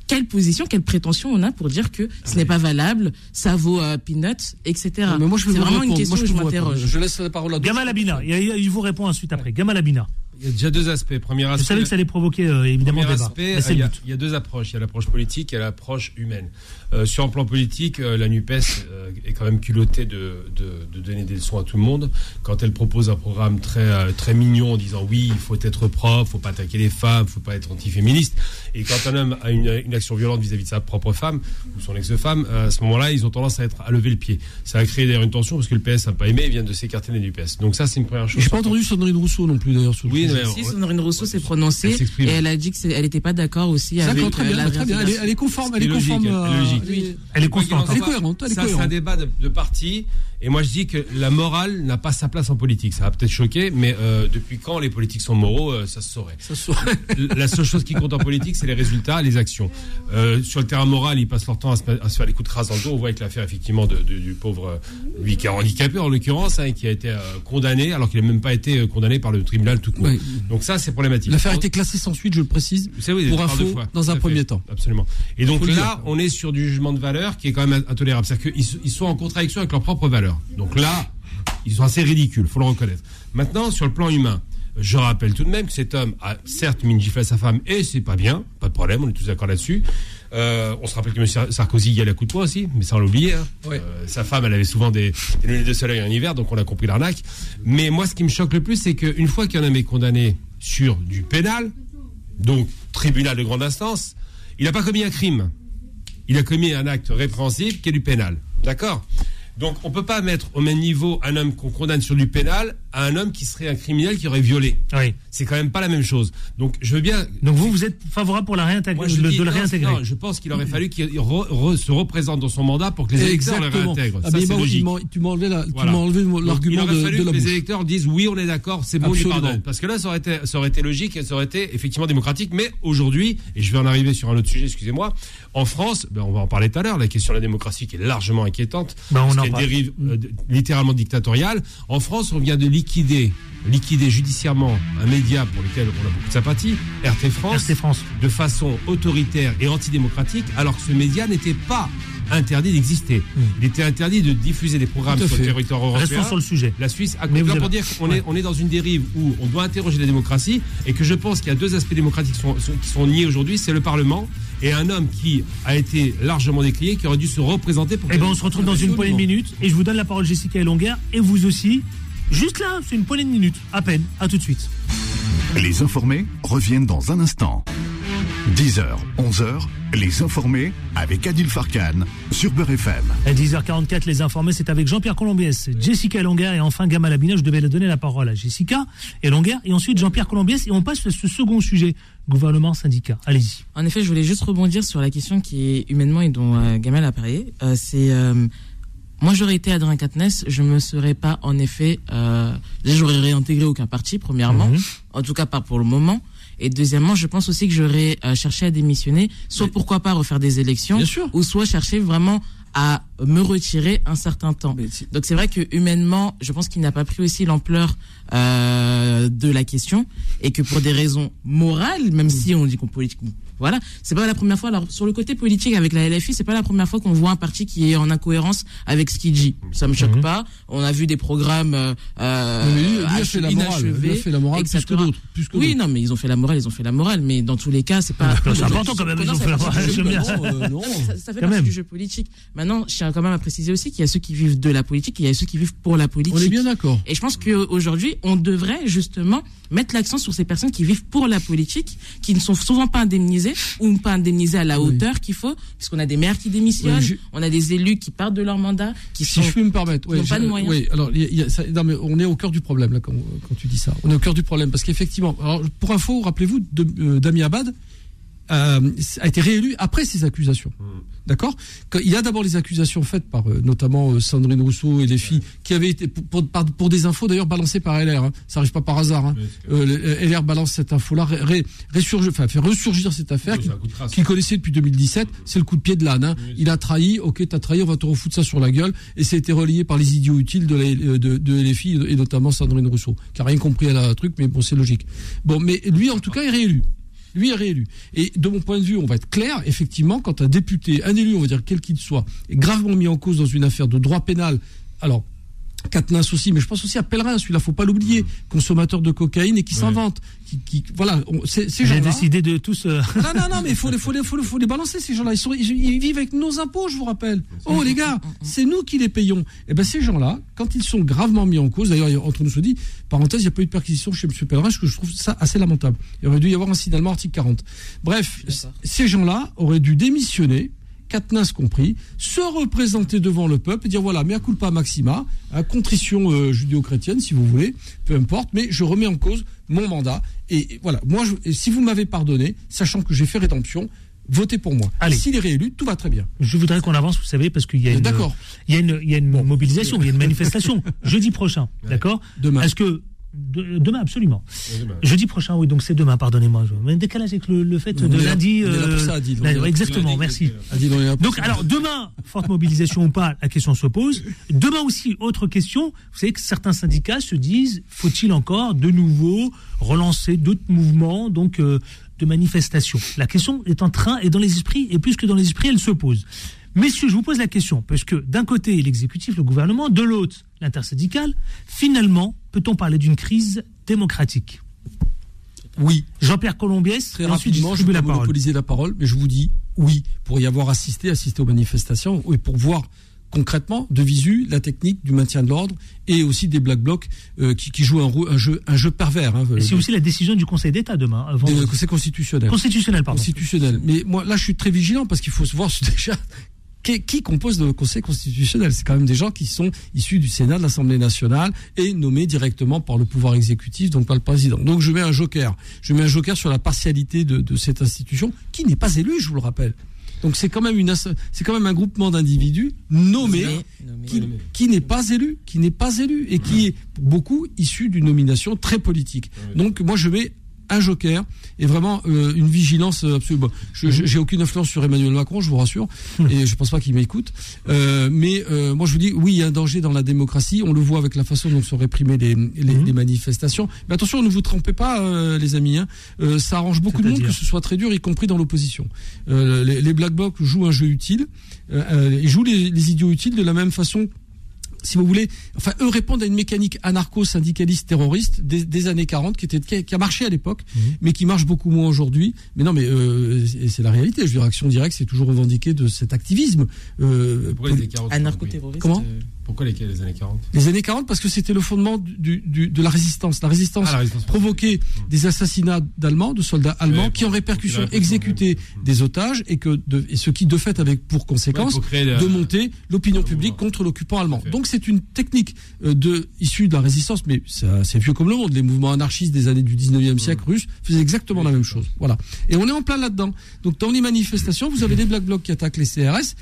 quelle position, quelle prétention on a pour dire que ce n'est pas valable, ça vaut euh, peanuts, etc. Mais moi, je vais c'est vous vraiment répondre. une question Moi, je vous répondre. m'interroge. Je laisse la parole à. Gamal Abina, il vous répond ensuite après. Gamal Abina. Il y a déjà deux aspects. Premier Je aspect, savais que ça allait provoquer euh, évidemment débat. aspect, il y, a, but. il y a deux approches. Il y a l'approche politique et l'approche humaine. Euh, sur un plan politique, euh, la NUPES est quand même culottée de, de, de donner des leçons à tout le monde. Quand elle propose un programme très, très mignon en disant oui, il faut être propre, il faut pas attaquer les femmes, il faut pas être antiféministe. Et quand un homme a une, une action violente vis-à-vis de sa propre femme ou son ex-femme, à ce moment-là, ils ont tendance à, être, à lever le pied. Ça a créé d'ailleurs une tension parce que le PS n'a pas aimé et vient de s'écarter de la NUPES. Donc ça, c'est une première chose. J'ai pas entendu Sandrine Rousseau non plus d'ailleurs. le Oui, Si Sandrine Rousseau s'est prononcée Elle et elle a dit que c'est- elle n'était pas d'accord aussi avec D'accord, très bien, la très bien. Elle est, elle est conforme, elle est logique, conforme. elle est logique. Oui. Elle est constante. Elle soit, cohérente, elle est ça, c'est un débat de, de parti. Et moi, je dis que la morale n'a pas sa place en politique. Ça va peut-être choquer, mais euh, depuis quand les politiques sont moraux, euh, ça se saurait. Ça se- <laughs> La seule chose qui compte en politique, c'est les résultats, les actions. Euh, sur le terrain moral, ils passent leur temps à se, à se faire les coups de crasse dans le dos. On voit avec l'affaire, effectivement, de, de- du pauvre, lui qui est handicapé en l'occurrence, hein, qui a été euh, condamné, alors qu'il n'a même pas été condamné par le tribunal tout court. Oui. Donc ça, c'est problématique. L'affaire a été classée sans suite, je le précise. Oui, pour info, fois. dans un fait. premier temps. Absolument. Et donc là, dire. on est sur du jugement de valeur qui est quand même intolérable. C'est-à-dire qu'ils ils sont en contradiction avec leurs propres valeurs. Donc là, ils sont assez ridicules, faut le reconnaître. Maintenant, sur le plan humain, je rappelle tout de même que cet homme a certes à sa femme et c'est pas bien, pas de problème, on est tous d'accord là-dessus. Euh, on se rappelle que M. Sarkozy y allait à coup de poing aussi, mais l'a oublié. hein. Ouais. Euh, sa femme, elle avait souvent des, des lunettes de soleil en hiver, donc on a compris l'arnaque. Mais moi, ce qui me choque le plus, c'est qu'une fois qu'un homme est condamné sur du pénal, donc tribunal de grande instance, il n'a pas commis un crime. Il a commis un acte répréhensible qui est du pénal. D'accord? Donc on ne peut pas mettre au même niveau un homme qu'on condamne sur du pénal à un homme qui serait un criminel qui aurait violé. Oui. C'est quand même pas la même chose. Donc je veux bien. Donc vous, vous êtes favorable pour la réintégrer, Moi, je de, dis- de le non, réintégrer non, je pense qu'il aurait fallu qu'il re- re- se représente dans son mandat pour que les électeurs le réintègrent. Ah, Ça, il logique. tu m'as enlevé, la- tu Voilà. m'as enlevé mon- Donc, l'argument il aurait de, fallu de la que les électeurs disent oui, on est d'accord, c'est bon, Absolument. pardonne. Parce que là, ça aurait, été, ça aurait été logique et ça aurait été effectivement démocratique. Mais aujourd'hui, et je vais en arriver sur un autre sujet, excusez-moi, en France, ben, on va en parler tout à l'heure, la question de la démocratie qui est largement inquiétante, Ben, on en qu'il y a une parle. dérive euh, littéralement dictatoriale. En France, on vient de liquider, liquider judiciairement un média pour lequel on a beaucoup de sympathie, RT France, RT France. de façon autoritaire et antidémocratique, alors que ce média n'était pas interdit d'exister. Il était interdit de diffuser des programmes sur le territoire européen. Restons sur le sujet. La Suisse a Mais vous pour dire qu'on Ouais. est, on est dans une dérive où on doit interroger la démocratie et que je pense qu'il y a deux aspects démocratiques qui sont, qui sont niés aujourd'hui, c'est le Parlement et un homme qui a été largement décrié, qui aurait dû se représenter pour... Eh ben, on se retrouve dans une poignée de minutes et je vous donne la parole Jessica Elonguer et vous aussi. Juste là, c'est une poignée de minutes, à peine. À tout de suite. Les informés reviennent dans un instant. 10h, 11h, les informés avec Adil Farkan sur Beurre FM. À 10h44, les informés, c'est avec Jean-Pierre Colombiès, Jessica Elonguer et enfin Gamal Abina. Je devais le donner la parole à Jessica Elonguer et ensuite Jean-Pierre Colombiès et on passe à ce second sujet, gouvernement, syndicat. Allez-y. En effet, je voulais juste rebondir sur la question qui est humainement et dont euh, Gamal a parlé. Euh, c'est euh, moi, j'aurais été Adrien Quatennens, je me serais pas en effet, euh, j'aurais réintégré aucun parti premièrement, Mhm. en tout cas pas pour le moment. Et deuxièmement, je pense aussi que j'aurais euh, cherché à démissionner, soit pourquoi pas refaire des élections, Bien sûr. ou soit chercher vraiment à me retirer un certain temps. Donc c'est vrai que humainement, je pense qu'il n'a pas pris aussi l'ampleur euh, de la question et que pour des raisons morales, même si on dit qu'on politique, voilà, c'est pas la première fois. Alors sur le côté politique avec la LFI, c'est pas la première fois qu'on voit un parti qui est en incohérence avec ce qu'il dit. Ça me choque Mhm. pas. On a vu des programmes euh, Mais lui, lui a ach- fait la morale. inachevés, Lui a fait la morale plus que etc. d'autres. Plus que Oui, non, mais ils ont fait la morale, ils ont fait la morale, mais dans tous les cas, c'est pas. <laughs> C'est important quand même, ils ont fait la morale, j'aime bien. Non, euh, non. Ça, fait partie du jeu politique. Maintenant, je tiens quand même à préciser aussi qu'il y a ceux qui vivent de la politique et il y a ceux qui vivent pour la politique. On est bien d'accord. Et je pense qu'aujourd'hui, on devrait justement mettre l'accent sur ces personnes qui vivent pour la politique, qui ne sont souvent pas indemnisées ou pas indemnisées à la Oui. hauteur qu'il faut, puisqu'on a des maires qui démissionnent, Oui, je- on a des élus qui partent de leur mandat, qui Si sont... je puis me permettre, n'ont pas de moyens. Oui, alors il y a- il y a ça- non, mais on est au cœur du problème là quand, quand tu dis ça. On est au cœur du problème parce qu'effectivement, alors, pour info, rappelez-vous, euh, Dami Abad euh, a été réélu après ces accusations. D'accord? Quand- Il y a d'abord les accusations faites par euh, notamment euh, Sandrine Rousseau et les filles qui avaient été pour, pour, pour des infos d'ailleurs balancées par LR. hein. Ça arrive pas par hasard. hein. Euh, le- LR balance cette info-là, ré, ré- ressurge- enfin, fait ressurgir cette affaire qui- qu'il connaissait depuis 2017. C'est le coup de pied de l'âne. hein. Il a trahi. Ok, t'as trahi. On va te refoutre ça sur la gueule. Et ça a été relayé par les idiots utiles de, la, de, de LFI et notamment Sandrine Rousseau, qui a rien compris à la truc, mais bon, c'est logique. Bon, mais lui, en tout cas, est réélu. Lui est réélu. Et de mon point de vue, on va être clair, effectivement, quand un député, un élu, on va dire quel qu'il soit, est gravement mis en cause dans une affaire de droit pénal, alors, Katniss aussi, mais je pense aussi à Pellerin, celui-là, faut pas l'oublier, consommateur de cocaïne et qui s'invente. Qui, qui, voilà, ces gens-là. décidé de tous. euh, Non, non, non, mais il faut les, <laughs> faut, les, faut, les, faut les balancer, ces gens-là. Ils, sont, ils, ils vivent avec nos impôts, je vous rappelle. Oh, les gars, c'est nous qui les payons. Et ben ces gens-là, quand ils sont gravement mis en cause, d'ailleurs, entre nous se dit, parenthèse, il n'y a pas eu de perquisition chez M. Pellerin, ce que je trouve ça assez lamentable. Il aurait dû y avoir un signalement article 40. Bref, ces gens-là auraient dû démissionner. Katniss compris, se représenter devant le peuple et dire voilà, mea culpa maxima, à contrition euh, judéo-chrétienne si vous voulez, peu importe, mais je remets en cause mon mandat. Et, et voilà, moi, je- et si vous m'avez pardonné, sachant que j'ai fait rédemption, votez pour moi. Allez. S'il est réélu, tout va très bien. Je voudrais qu'on avance, vous savez, parce qu'il y a une, D'accord. il y a une, il y a une mobilisation, il y a une manifestation <laughs> jeudi prochain, d'accord? Demain. Est-ce que de- demain absolument. Demain. Jeudi prochain, oui, donc c'est demain, pardonnez-moi. Mais décalage avec le, le fait On de lundi. euh, exactement, merci. Là pour Donc alors demain, forte mobilisation ou pas, la question se pose. Demain aussi, autre question. Vous savez que certains syndicats se disent, faut-il encore de nouveau relancer d'autres mouvements, donc euh, de manifestations? La question est en train, et dans les esprits, et plus que dans les esprits, elle se pose. Messieurs, je vous pose la question, parce que d'un côté l'exécutif, le gouvernement, de l'autre l'intersyndicale, finalement, peut-on parler d'une crise démocratique? Oui. Jean-Pierre Colombiès, Très rapidement, je vais la pas parole. monopoliser la parole, mais je vous dis oui, pour y avoir assisté, assister aux manifestations, et pour voir concrètement, de visu, la technique du maintien de l'ordre et aussi des black blocs euh, qui, qui jouent un, jeu, un jeu pervers. Hein, c'est aussi la décision du Conseil d'État demain. euh, c'est constitutionnel. Constitutionnel, pardon. Constitutionnel. Mais moi, là, je suis très vigilant parce qu'il faut se voir <laughs> déjà qui, qui compose le Conseil constitutionnel. C'est quand même des gens qui sont issus du Sénat, de l'Assemblée nationale et nommés directement par le pouvoir exécutif, donc par le président. Donc je mets un joker. Je mets un joker sur la partialité de, de cette institution qui n'est pas élue, je vous le rappelle. Donc c'est quand même une asso- c'est quand même un groupement d'individus nommés qui, qui n'est pas élu, qui n'est pas élu et qui est pour beaucoup issu d'une nomination très politique. Donc moi je mets un joker et vraiment euh, une vigilance absolue. Bon, je je- j'ai aucune influence sur Emmanuel Macron, je vous rassure, et je pense pas qu'il m'écoute. Euh, mais euh, moi je vous dis, oui, il y a un danger dans la démocratie. On le voit avec la façon dont sont réprimées les, les, les manifestations. Mais attention, ne vous trompez pas, euh, les amis. Hein. Euh, ça arrange beaucoup de monde que ce soit très dur, y compris dans l'opposition. Euh, les, les Black Blocs jouent un jeu utile. Euh, euh, ils jouent les, les idiots utiles de la même façon si vous voulez, enfin, eux répondent à une mécanique anarcho-syndicaliste terroriste des, des années 40 qui était qui a, qui a marché à l'époque, mais qui marche beaucoup moins aujourd'hui. Mais non, mais euh, c'est c'est la réalité. Je veux dire, Action Directe, c'est toujours revendiqué de cet activisme. Euh, Pourquoi les poli- années 40 Anarcho-terroriste. Comment? euh, Pourquoi les, les années 40 les années 40 parce que c'était le fondement du, du- de la résistance. La résistance, Ah, la résistance provoquait des assassinats d'Allemands, de soldats allemands, Ouais, qui en répercussion exécutaient ouais. des otages et que de, et ce qui de fait avait pour conséquence Ouais, la- de monter l'opinion publique mouvement. contre l'occupant allemand. Donc c'est une technique euh, de issue de la résistance, mais c'est vieux comme le monde. Les mouvements anarchistes des années du 19e siècle russes faisaient exactement la même chose. Voilà. Et on est en plein là-dedans. Donc dans les manifestations, vous avez des black blocs qui attaquent les CRS.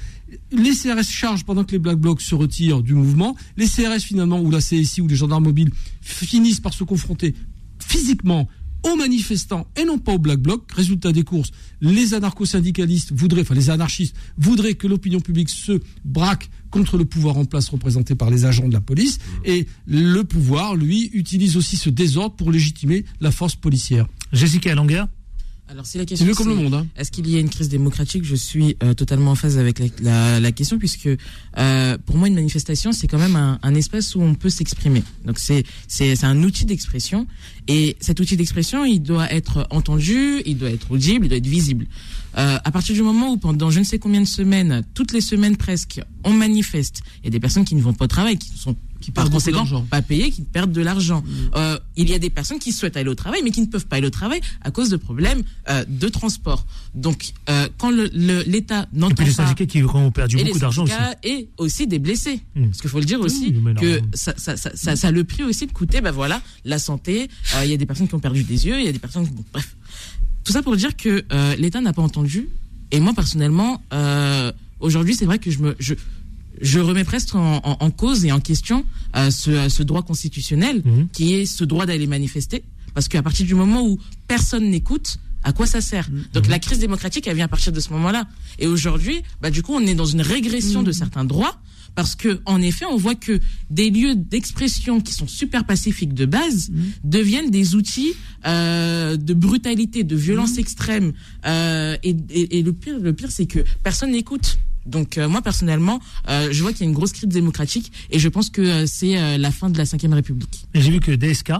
Les CRS chargent pendant que les black blocs se retirent du mouvement. Les CRS finalement, ou la CSI ou les gendarmes mobiles finissent par se confronter physiquement aux manifestants et non pas aux black blocs. Résultat des courses, les anarcho-syndicalistes voudraient, enfin les anarchistes voudraient que l'opinion publique se braque contre le pouvoir en place représenté par les agents de la police et le pouvoir, lui, utilise aussi ce désordre pour légitimer la force policière. Jessica Langer Alors, si la C'est question mieux comme le monde. Hein. Est-ce qu'il y a une crise démocratique Je suis euh, totalement en phase avec la, la, la question puisque euh, pour moi une manifestation c'est quand même un, un espace où on peut s'exprimer. Donc c'est c'est c'est un outil d'expression et cet outil d'expression il doit être entendu, il doit être audible, il doit être visible. Euh, à partir du moment où pendant je ne sais combien de semaines, toutes les semaines presque, on manifeste, il y a des personnes qui ne vont pas au travail, qui sont Qui par conséquent pas payées, qui perdent de l'argent. Euh, il y a des personnes qui souhaitent aller au travail, mais qui ne peuvent pas aller au travail à cause de problèmes euh, de transport. Donc, euh, quand le- le- l'État Et n'entend puis les pas syndicats qui ont perdu et beaucoup d'argent aussi. et aussi des blessés. Mm. Parce qu'il faut le dire aussi Oui, que ça, ça, ça, ça, ça a le prix aussi de coûter, ben voilà, la santé. Il y a des personnes qui ont perdu des yeux, il y a des personnes, bon, bref. Tout ça pour dire que l'État n'a pas entendu. Et moi personnellement, aujourd'hui, c'est vrai que je me, je, je remets presque en, en- en cause et en question euh, ce, ce droit constitutionnel Mhm. qui est ce droit d'aller manifester. Parce qu'à partir du moment où personne n'écoute, à quoi ça sert Donc la crise démocratique, elle vient à partir de ce moment-là. Et aujourd'hui, bah, du coup, on est dans une régression de certains droits. Parce que, en effet, on voit que des lieux d'expression qui sont super pacifiques de base deviennent des outils euh, de brutalité, de violence extrême. Euh, et, et, et le pire, le pire, c'est que personne n'écoute. Donc euh, moi personnellement, euh, je vois qu'il y a une grosse crise démocratique et je pense que euh, c'est euh, la fin de la Ve République. J'ai vu que DSK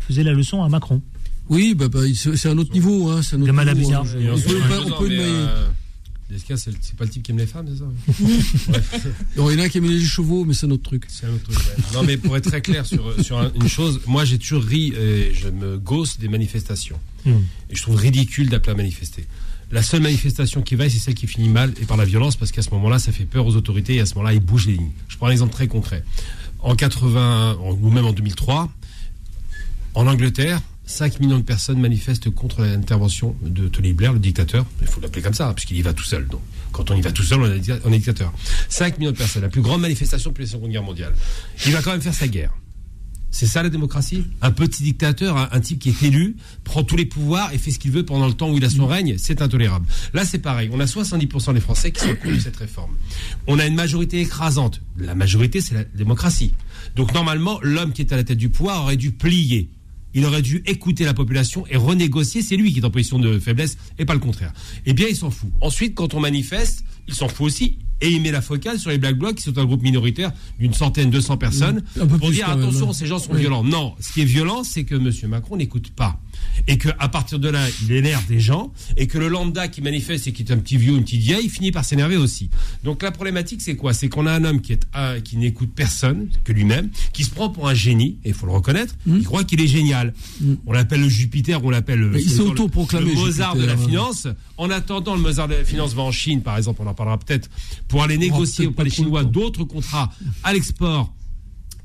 faisait la leçon à Macron. Oui, bah, bah, c'est un autre niveau. Hein, un autre hein. Le euh, DSK, c'est le- c'est pas le type qui aime les femmes, c'est ça <laughs> <laughs> il y en a qui aiment les chevaux, mais c'est un autre truc. C'est un autre truc. ouais. Non, mais pour être très clair sur, sur un- une chose, moi j'ai toujours ri et je me gosse des manifestations. Hmm. Et je trouve ridicule d'appeler à manifester. La seule manifestation qui vaille, c'est celle qui finit mal et par la violence, parce qu'à ce moment-là, ça fait peur aux autorités et à ce moment-là, ils bougent les lignes. Je prends un exemple très concret. En 80, en- ou même en 2003, en Angleterre, 5 millions de personnes manifestent contre l'intervention de Tony Blair, le dictateur. Il faut l'appeler comme ça, puisqu'il y va tout seul. Donc, quand on y va tout seul, on est dictateur. 5 millions de personnes, la plus grande manifestation depuis la Seconde Guerre mondiale. Il va quand même faire sa guerre. C'est ça la démocratie? Un petit dictateur, un, un type qui est élu, prend tous les pouvoirs et fait ce qu'il veut pendant le temps où il a son règne, c'est intolérable. Là, c'est pareil. On a 70% des Français qui sont contre cette réforme. On a une majorité écrasante. La majorité, c'est la démocratie. Donc normalement, l'homme qui est à la tête du pouvoir aurait dû plier. Il aurait dû écouter la population et renégocier. C'est lui qui est en position de faiblesse et pas le contraire. Eh bien, il s'en fout. Ensuite, quand on manifeste, il s'en fout aussi et il met la focale sur les Black Blocs qui sont un groupe minoritaire d'une centaine, 200 personnes pour dire attention, hein. ces gens sont violents. Non, ce qui est violent, c'est que M. Macron n'écoute pas. Et que à partir de là, il énerve des gens, et que le lambda qui manifeste et qui est un petit vieux, une petite vieille, finit par s'énerver aussi. Donc la problématique, c'est quoi? C'est qu'on a un homme qui est ah, qui n'écoute personne que lui-même, qui se prend pour un génie, et il faut le reconnaître. Il croit qu'il est génial. On l'appelle le Jupiter, on l'appelle le, Mozart de la hein. finance. En attendant, le Mozart de la finance va en Chine, par exemple, on en parlera peut-être, pour aller négocier auprès des Chinois d'autres contrats à l'export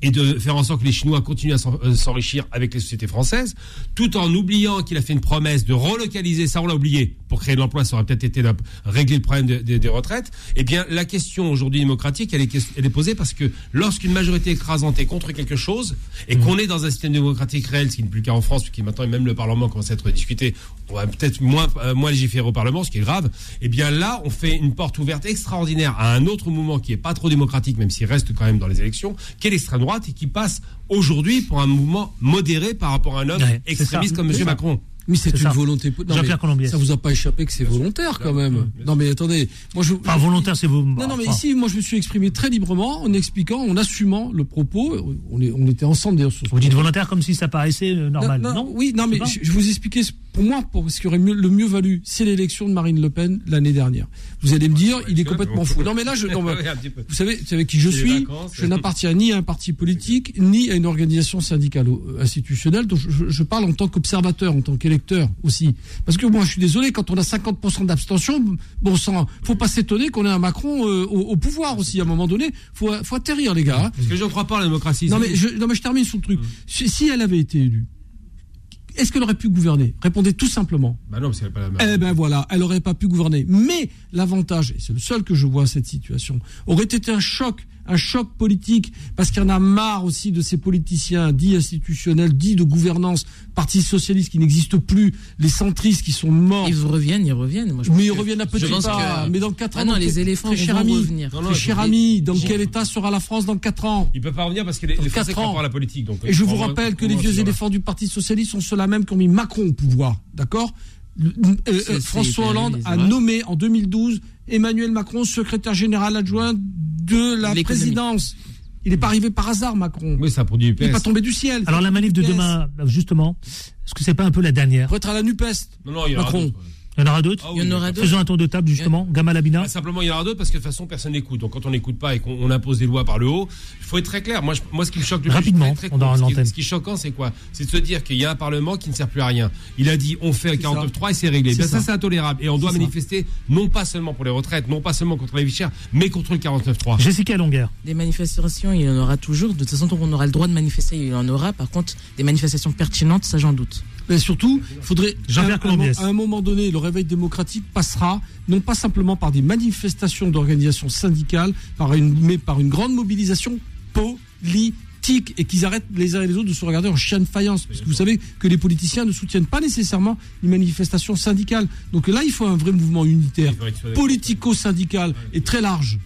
et de faire en sorte que les Chinois continuent à euh, s'enrichir avec les sociétés françaises, tout en oubliant qu'il a fait une promesse de relocaliser, ça on l'a oublié, pour créer de l'emploi, ça aurait peut-être été de régler le problème de- de- des retraites. Eh bien, la question aujourd'hui démocratique, elle est, ques- elle est posée parce que lorsqu'une majorité écrasante est contre quelque chose, et qu'on est dans un système démocratique réel, ce qui n'est plus le cas en France, puisque maintenant même le Parlement commence à être discuté, on va peut-être moins, euh, moins légiférer au Parlement, ce qui est grave, eh bien là, on fait une porte ouverte extraordinaire à un autre mouvement qui est pas trop démocratique, même s'il reste quand même dans les élections, qui est l'extrême droite et qui passe aujourd'hui pour un mouvement modéré par rapport à un homme Ouais, extrémiste comme M. Macron. Mais c'est une ça. volonté. Jean-Pierre Colombier. Ça vous a pas échappé que c'est volontaire quand même. Non mais attendez, moi je. Enfin, volontaire, c'est vous. Non, non, mais ici, moi, je me suis exprimé très librement en expliquant, en assumant le propos. On, est, on était ensemble d'ailleurs sur ce Vous dites volontaire comme si ça paraissait euh, normal. Non, oui, non, mais Je pas. vous expliquais, pour moi, pour ce qui aurait mieux, le mieux valu, c'est l'élection de Marine Le Pen l'année dernière. Vous allez me dire, il est complètement fou. Non, mais là, je, non, <laughs> vous savez, vous savez qui je suis. vacances. Je n'appartiens ni à un parti politique, ni à une organisation syndicale ou euh, institutionnelle. Donc, je, je parle en tant qu'observateur, en tant qu'électeur aussi. Parce que moi, je suis désolé, quand on a 50% d'abstention, bon sang, faut pas s'étonner qu'on ait un Macron euh, au, au pouvoir aussi. À un moment donné, faut, faut atterrir, les gars. hein. Parce que je ne crois pas à la démocratie. Non mais, je, non mais je termine sur le truc. Si, si elle avait été élue, est-ce qu'elle aurait pu gouverner? Répondez tout simplement. Bah non, parce qu'elle pas la Eh ben voilà, elle aurait pas pu gouverner. Mais l'avantage, et c'est le seul que je vois à cette situation, aurait été un choc, un choc politique, parce qu'il y en a marre aussi de ces politiciens dits institutionnels, dits de gouvernance, parti socialiste qui n'existe plus, les centristes qui sont morts. Ils reviennent, ils reviennent. Moi, je Mais ils reviennent à je petit pense pas. que- Mais dans 4 ans, Ah non, dans les éléphants très cher vont ami, revenir. Non, non, très je- cher ami, dans quel état sera la France dans 4 ans? Il peut pas revenir parce que les, les Français ans. la politique. Donc, Et je vous rappelle que les vieux éléphants du Parti Socialiste sont ceux-là même qui ont mis Macron au pouvoir. D'accord? Euh, euh, François Hollande a nommé en 2012 Emmanuel Macron secrétaire général adjoint de la présidence. Il n'est pas arrivé par hasard, Macron. Oui, ça produit du Il n'est pas tombé du ciel. Alors la manif de demain, justement, est-ce que c'est pas un peu la dernière? Pour être à la NUPES. Non, non, il y en aura Macron. Il y en aura d'autres Ah Il y en oui, aura d'accord. d'autres. Faisons un tour de table, justement. Gamal Abina Bah, simplement, il y en aura d'autres parce que de toute façon, personne n'écoute. Donc, quand on n'écoute pas et qu'on on impose des lois par le haut, il faut être très clair. Moi, je- moi ce qui me choque le plus, Rapidement, suis très on court. Ce qui- l'antenne. Ce qui est choquant, c'est quoi? C'est de se dire qu'il y a un Parlement qui ne sert plus à rien. Il a dit on fait le C'est ça. 49.3 et c'est réglé. Ben, ça, ça. c'est intolérable. Et on doit ça. manifester non pas seulement pour les retraites, non pas seulement contre les vie chère, mais contre le 49.3. Jessica Longuer. Des manifestations, il y en aura toujours. De toute façon, tant qu'on aura le droit de manifester, il y en aura. Par contre, des manifestations pertinentes, ça j'en doute. Mais surtout, il faudrait, Jean-Pierre à, un- Colombiès. à un moment donné, le réveil démocratique passera, non pas simplement par des manifestations d'organisations syndicales, par une, mais par une grande mobilisation politique et qu'ils arrêtent les uns et les autres de se regarder en chien de faïence. Parce que vous savez que les politiciens ne soutiennent pas nécessairement les manifestations syndicales. Donc là, il faut un vrai mouvement unitaire, politico-syndical et très large.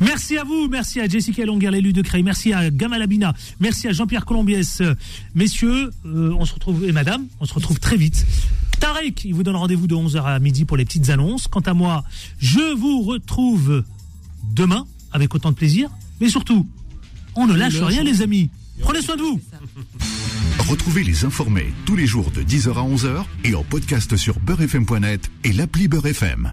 Merci à vous, merci à Jessica Longuer, l'élu de Creil, merci à Gamal Abina, merci à Jean-Pierre Colombiès. Messieurs, euh, on se retrouve, et madame, on se retrouve très vite. Tarek, il vous donne rendez-vous de 11h à midi pour les petites annonces. Quant à moi, je vous retrouve demain avec autant de plaisir, mais surtout, on ne lâche rien les amis. Prenez soin de vous. Retrouvez les informés tous les jours de 10h à 11h et en podcast sur beurrefm.net et l'appli Beurrefm.